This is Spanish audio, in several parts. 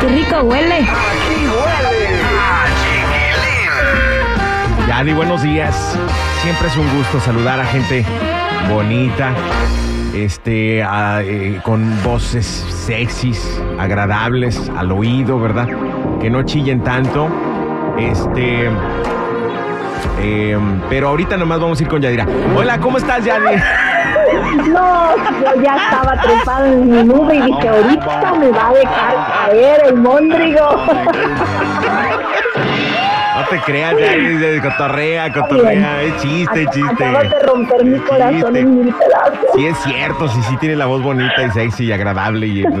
Qué rico huele. Aquí huele a chiquilín. Yadi, buenos días. Siempre es un gusto saludar a gente bonita, este, a- eh, con voces sexys, agradables al oído, ¿verdad? Que no chillen tanto. Este. em, pero ahorita nomás vamos a ir con Yadira. Hola, ¿cómo estás, Yadi? No, yo ya estaba trepada en mi nube y dije, ahorita me va a dejar caer el móndrigo. No te creas, de- cotorrea, cotorrea, es chiste, Ac- chiste. Acabas de romper mi corazón Chiste. en mil pedazos. Sí, es cierto, sí, sí tiene la voz bonita y sexy y agradable. Y,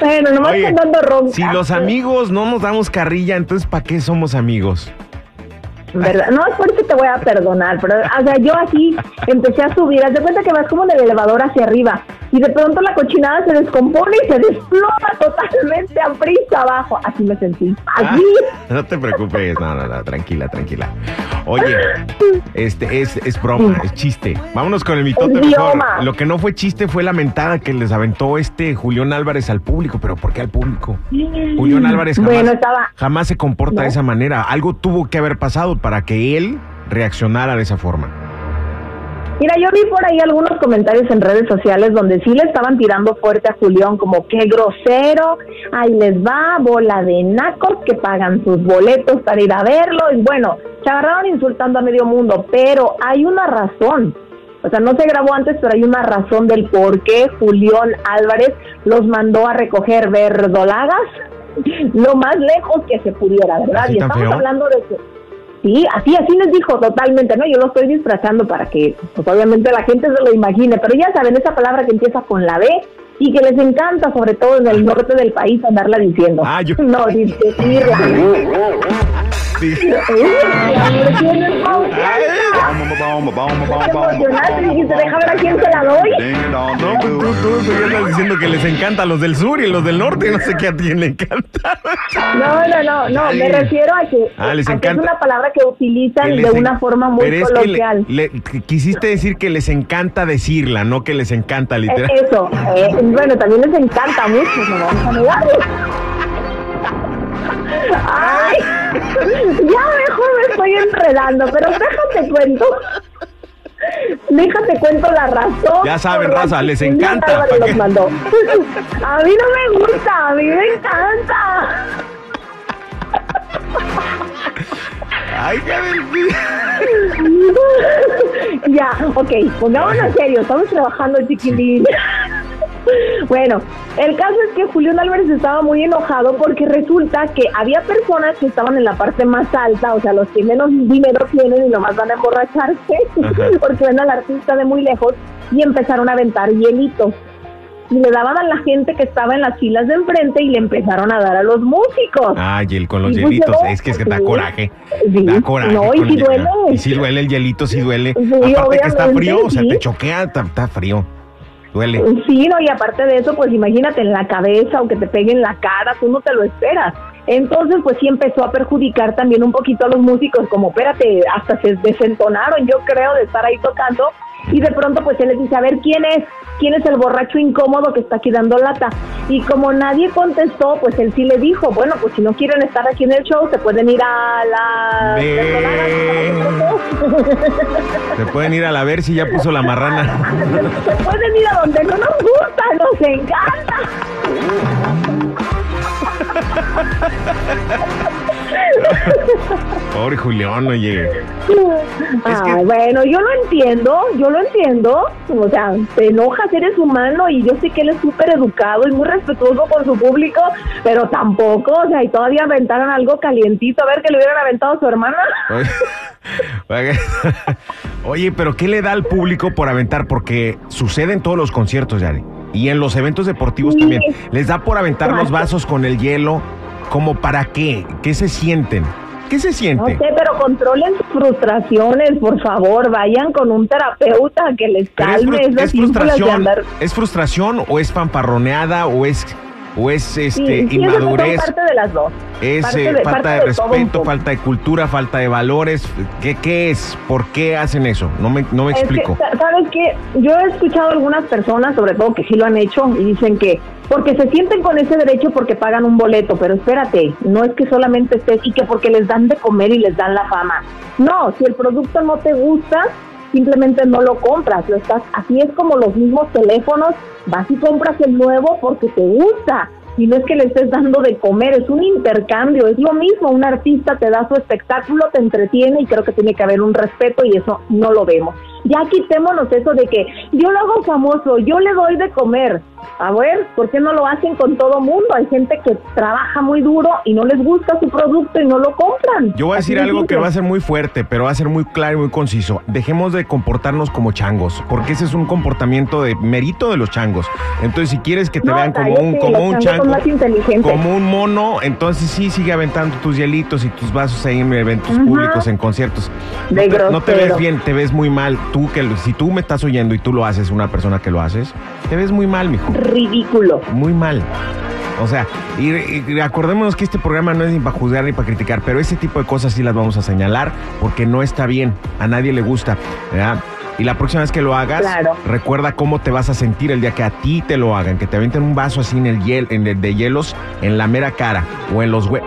Bueno, nomás Oye, andando ronca. si los amigos no nos damos carrilla, entonces ¿para qué somos amigos? ¿Verdad? No, es por te voy a perdonar, pero, o sea, yo así empecé a subir, haz de cuenta que vas como en el elevador hacia arriba, y de pronto la cochinada se descompone y se desploma totalmente a prisa abajo. Así me sentí. Así. Ah, no te preocupes, no, no, no, tranquila, tranquila. Oye, este es, es broma, es chiste. Vámonos con el mitote Es mejor. Lo que no fue chiste fue la mentada que les aventó este Julián Álvarez al público. ¿Pero por qué al público? Julián Álvarez jamás, Bueno, estaba. jamás se comporta de esa manera. Algo tuvo que haber pasado para que él reaccionara de esa forma. Mira, yo vi por ahí algunos comentarios en redes sociales donde sí le estaban tirando fuerte a Julián, como qué grosero, ahí les va, bola de nacos que pagan sus boletos para ir a verlo. Y bueno, se agarraron insultando a medio mundo, pero hay una razón. O sea, no se grabó antes, pero hay una razón del por qué Julián Álvarez los mandó a recoger verdolagas lo más lejos que se pudiera, ¿verdad? ¿Así Y estamos feo? hablando de que Sí, así, así les dijo totalmente, ¿no? Yo lo estoy disfrazando para que, pues obviamente la gente se lo imagine, pero ya saben, esa palabra que empieza con la B y que les encanta, sobre todo en el norte del país, andarla diciendo. Ah, yo- No. Sí. No, tú, tú, tú ya estás diciendo que les encanta a los del sur y los del norte, no sé qué a quién le encanta. No, no, no, no, me refiero a que, Ah, les a que es una palabra que utilizan Que de en- una forma muy Pero es que le- coloquial. le- que quisiste decir que les encanta decirla, no que les encanta Eh, literal. Eso, eh, bueno, también les encanta mucho, no vamos a negarlo. Ay, ya mejor me estoy enredando, pero déjate cuento. Déjate cuento la razón. Ya saben, raza, les encanta. A mí no me gusta, a mí me encanta. Ay, qué ya, ok, pongámonos serios, estamos trabajando, chiquilín. Bueno, el caso es que Julián Álvarez estaba muy enojado porque resulta que había personas que estaban en la parte más alta, o sea, los que menos dinero tienen y nomás van a emborracharse Ajá. porque ven al artista de muy lejos y empezaron a aventar hielitos. Y le daban a la gente que estaba en las filas de enfrente y le empezaron a dar a los músicos. Ay, el con los Y pues hielitos, llegó, es que es que da sí. coraje. Sí. Da coraje. No, y el- duele. Y si duele el hielito, sí duele. Sí, Aparte que está frío, o sea, te choquea, está, está frío. Duele. Sí, no, y aparte de eso, pues imagínate en la cabeza o que te pegue en la cara, tú no te lo esperas. Entonces, pues sí empezó a perjudicar también un poquito a los músicos, como espérate, hasta se desentonaron, yo creo, de estar ahí tocando. Y de pronto, pues él les dice, a ver, ¿quién es? ¿Quién es el borracho incómodo que está aquí dando lata? Y como nadie contestó, pues él sí le dijo, bueno, pues si no quieren estar aquí en el show, se pueden ir a la... Se pueden ir a la ver si ya puso la marrana. Se pueden ir a donde no nos gusta, nos encanta. Pobre Julián, oye. Ay, bueno, yo lo entiendo, yo lo entiendo. O sea, te enojas, eres humano y yo sé que él es súper educado y muy respetuoso con su público, pero tampoco, o sea, y todavía aventaron algo calientito, a ver que le hubieran aventado a su hermana. Oye, pero ¿qué le da al público por aventar? Porque sucede en todos los conciertos, Yari. Y en los eventos deportivos Sí. también. Les da por aventar los vasos con el hielo. ¿Como para qué? ¿Qué se sienten? ¿Qué se No siente? sé, pero controlen sus frustraciones, por favor, vayan con un terapeuta que les es, calme fru- es frustración, andar. ¿Es frustración o es fanfarroneada o es, o es este, sí, inmadurez? parte de las dos. Es Parte eh, de- falta de, respeto, falta de cultura, falta de valores. ¿Qué, qué es? ¿Por qué hacen eso? No me, no me Es explico. sa- ¿sabes qué? Yo he escuchado algunas personas, sobre todo que sí lo han hecho, y dicen que porque se sienten con ese derecho porque pagan un boleto, pero espérate, no es que solamente estés y que porque les dan de comer y les dan la fama. No, si el producto no te gusta, simplemente no lo compras, lo estás, así es como los mismos teléfonos, vas y compras el nuevo porque te gusta. Y no es que le estés dando de comer, es un intercambio, es lo mismo, un artista te da su espectáculo, te entretiene y creo que tiene que haber un respeto y eso no lo vemos. Ya quitémonos eso de que yo lo hago famoso, yo le doy de comer. A ver, ¿por qué no lo hacen con todo mundo? Hay gente que trabaja muy duro y no les gusta su producto y no lo compran. Yo voy a decir de algo que va a ser muy fuerte, pero va a ser muy claro y muy conciso. Dejemos de comportarnos como changos, porque ese es un comportamiento de mérito de los changos. Entonces, si quieres que te No, vean como un, como un chango, como un mono, entonces sí sigue aventando tus hielitos y tus vasos ahí en eventos públicos, en conciertos. No De te, no te ves bien, te ves muy mal. Tú que si tú me estás oyendo y tú lo haces, una persona que lo haces, te ves muy mal, mijo. Ridículo. Muy mal. O sea, y, y acordémonos que este programa no es ni para juzgar ni para criticar, pero ese tipo de cosas sí las vamos a señalar porque no está bien, a nadie le gusta, ¿verdad? Y la próxima vez que lo hagas, Claro. recuerda cómo te vas a sentir el día que a ti te lo hagan, que te avienten un vaso así en el hiel, en el de hielos en la mera cara o en los hue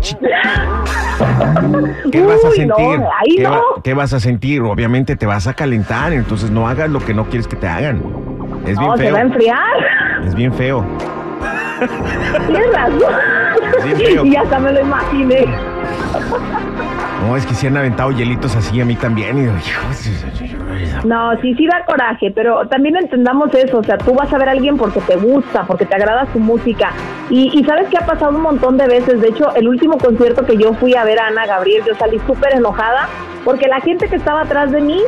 chi- ¿Qué vas a Uy, no, sentir? ahí ¿Qué, no. va- qué vas a sentir? Obviamente te vas a calentar, entonces no hagas lo que no quieres que te hagan. Es bien No, se feo. va a enfriar. Es bien feo. Tienes razón. Sí, feo. y hasta me lo imaginé. No, es que si han aventado hielitos así a mí también. Y digo, "Hijo, No, sí, sí da coraje, pero también entendamos eso, o sea, tú vas a ver a alguien porque te gusta, porque te agrada su música. Y, y sabes que ha pasado un montón de veces, de hecho, el último concierto que yo fui a ver a Ana Gabriel, yo salí súper enojada, porque la gente que estaba atrás de mí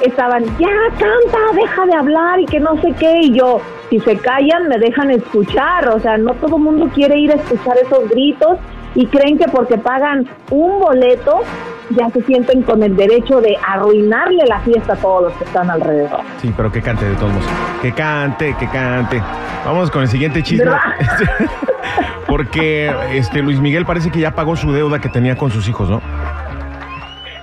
estaban, ya canta, deja de hablar y que no sé qué, y yo, si se callan, me dejan escuchar, o sea, no todo el mundo quiere ir a escuchar esos gritos y creen que porque pagan un boleto ya se sienten con el derecho de arruinarle la fiesta a todos los que están alrededor. Sí, pero que cante de todos modos. Que cante, que cante. Vamos con el siguiente chisme. Porque este Luis Miguel parece que ya pagó su deuda que tenía con sus hijos, ¿no?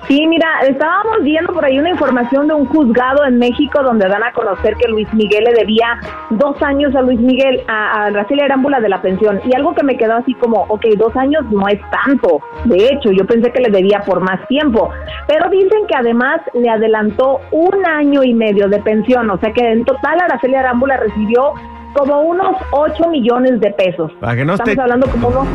Sí, mira, estábamos viendo por ahí una información de un juzgado en México donde dan a conocer que Luis Miguel le debía dos años a Luis Miguel, a, a Araceli Arámbula de la pensión. Y algo que me quedó así como, ok, dos años no es tanto. De hecho, yo pensé que le debía por más tiempo. Pero dicen que además le adelantó un año y medio de pensión. O sea que en total Araceli Arámbula recibió como unos 8 millones de pesos. Para que no Estamos esté- hablando como unos...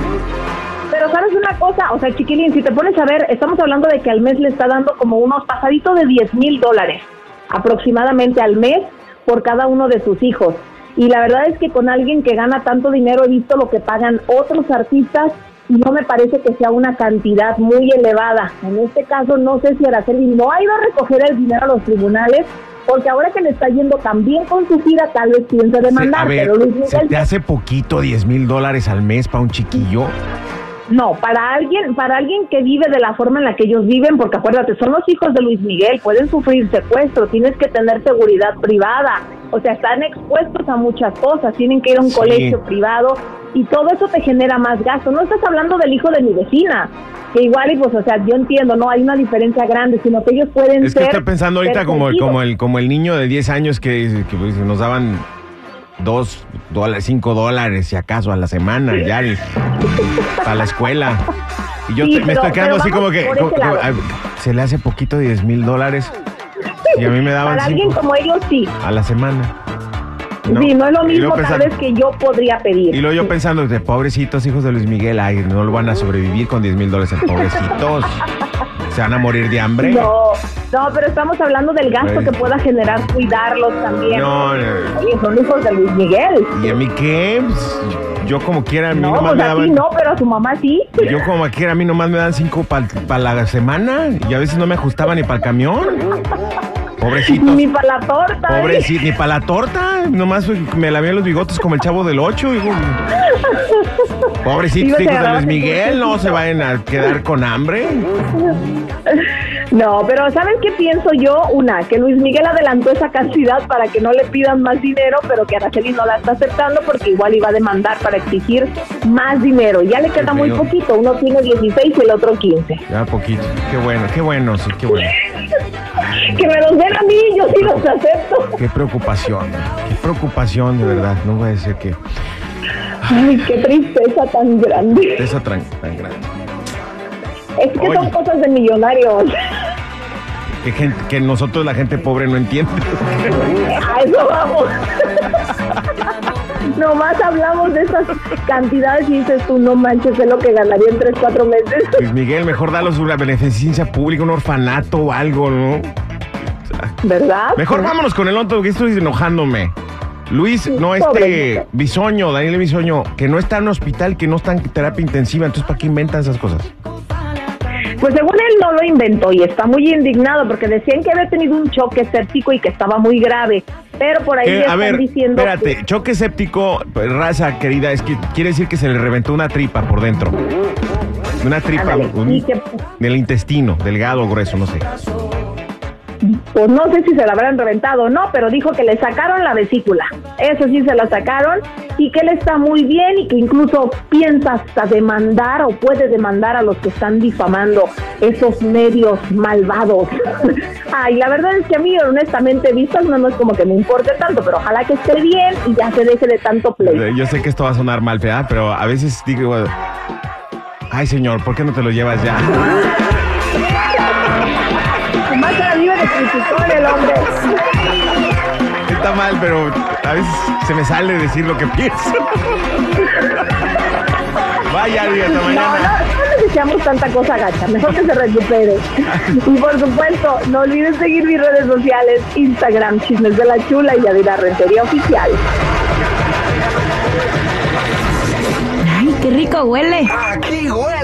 Pero sabes una cosa, o sea, chiquilín, si te pones a ver, estamos hablando de que al mes le está dando como unos pasaditos de 10 mil dólares aproximadamente al mes por cada uno de sus hijos. Y la verdad es que con alguien que gana tanto dinero he visto lo que pagan otros artistas y no me parece que sea una cantidad muy elevada. En este caso no sé si Araceli no ha ido a recoger el dinero a los tribunales porque ahora que le está yendo tan bien con su gira tal vez piensa demandar, a ver, pero Luis ¿se te hace poquito 10 mil dólares al mes para un chiquillo? No, para alguien, para alguien que vive de la forma en la que ellos viven, porque acuérdate, son los hijos de Luis Miguel, pueden sufrir secuestro, tienes que tener seguridad privada, o sea, están expuestos a muchas cosas, tienen que ir a un Sí. colegio privado y todo eso te genera más gasto. No estás hablando del hijo de mi vecina, que igual y pues, o sea, yo entiendo, no hay una diferencia grande, sino que ellos pueden Es que estoy pensando ahorita como como el, como el niño de 10 años que, que, pues, nos daban dos dólares, cinco dólares, si acaso, a la semana, ya, y- para la escuela. Y yo Sí, te- me estoy quedando así como que como- como, se le hace poquito 10 mil dólares y a mí me daban Para alguien cinco como ellos sí. a la semana. No. Sí, no es lo mismo tal vez que yo podría pedir. Y luego yo pensando, de pobrecitos hijos de Luis Miguel, ay, no lo van a sobrevivir con 10 mil dólares, pobrecitos. Se van a morir de hambre. No, no, pero estamos hablando del gasto Pues- que pueda generar cuidarlos también. No, no. Oye, son hijos de Luis Miguel. ¿Y a mí qué? Pues, yo como quiera, a mí No, nomás pues me a ti daban... no, pero a su mamá sí. Yo como quiera, a mí nomás me dan cinco para la semana y a veces no me ajustaba ni para el camión. Pobrecitos. Ni para la torta. ¿eh? Pobrecito, ni para la torta. Nomás me lavé los bigotes como el chavo del 8. Pobrecitos hijos de Luis Miguel, no se vayan a quedar con hambre. No, pero ¿saben qué pienso yo? Una, que Luis Miguel adelantó esa cantidad para que no le pidan más dinero, pero que Araceli no la está aceptando porque igual iba a demandar para exigir más dinero. Ya le queda muy poquito, uno tiene 16 y el otro 15. Ya poquito. Qué bueno, qué bueno, sí, qué bueno. Que me los den a mí, yo sí los acepto. Qué preocupación. Qué preocupación, de verdad. No voy a decir que Ay, qué tristeza tan grande. esa tan, tan grande. Es que son cosas de millonarios. Que, gente, que nosotros, la gente pobre, no entiende. A eso vamos. Nomás hablamos de esas cantidades y dices tú, no manches, es lo que ganaría en 3, 4 meses. Luis Miguel, mejor dalos una beneficencia pública, un orfanato o algo, ¿no? ¿Verdad? Mejor vámonos con el otro, que estoy enojándome. Luis, no este. Bisoño, Daniel Bisoño, que no está en hospital, que no está en terapia intensiva, entonces ¿para qué inventan esas cosas? Pues según él no lo inventó y está muy indignado porque decían que había tenido un choque séptico y que estaba muy grave. Pero por ahí Que, ya a están ver, diciendo. espérate, choque séptico, pues, raza querida, es que quiere decir que se le reventó una tripa por dentro. Una tripa un- que- del intestino, delgado grueso, no sé. Pues no sé si se la habrán reventado o no, pero dijo que le sacaron la vesícula. Eso sí se la sacaron y que él está muy bien y que incluso piensa hasta demandar o puede demandar a los que están difamando esos medios malvados. Ay, la verdad es que a mí honestamente vistas no, no es como que me importe tanto, pero ojalá que esté bien y ya se deje de tanto play. Yo sé que esto va a sonar mal, ¿verdad? pero a veces digo, ay señor, ¿por qué no te lo llevas ya? criticón el hombre. Está mal, pero a veces se me sale decir lo que pienso. Vaya, hasta No, no, mañana. no necesitamos tanta cosa gacha, mejor que se recupere. Y por supuesto, no olvides seguir mis redes sociales, Instagram, Chismes de la Chula y Yadira Rentería Oficial. Ay, qué rico huele. Aquí huele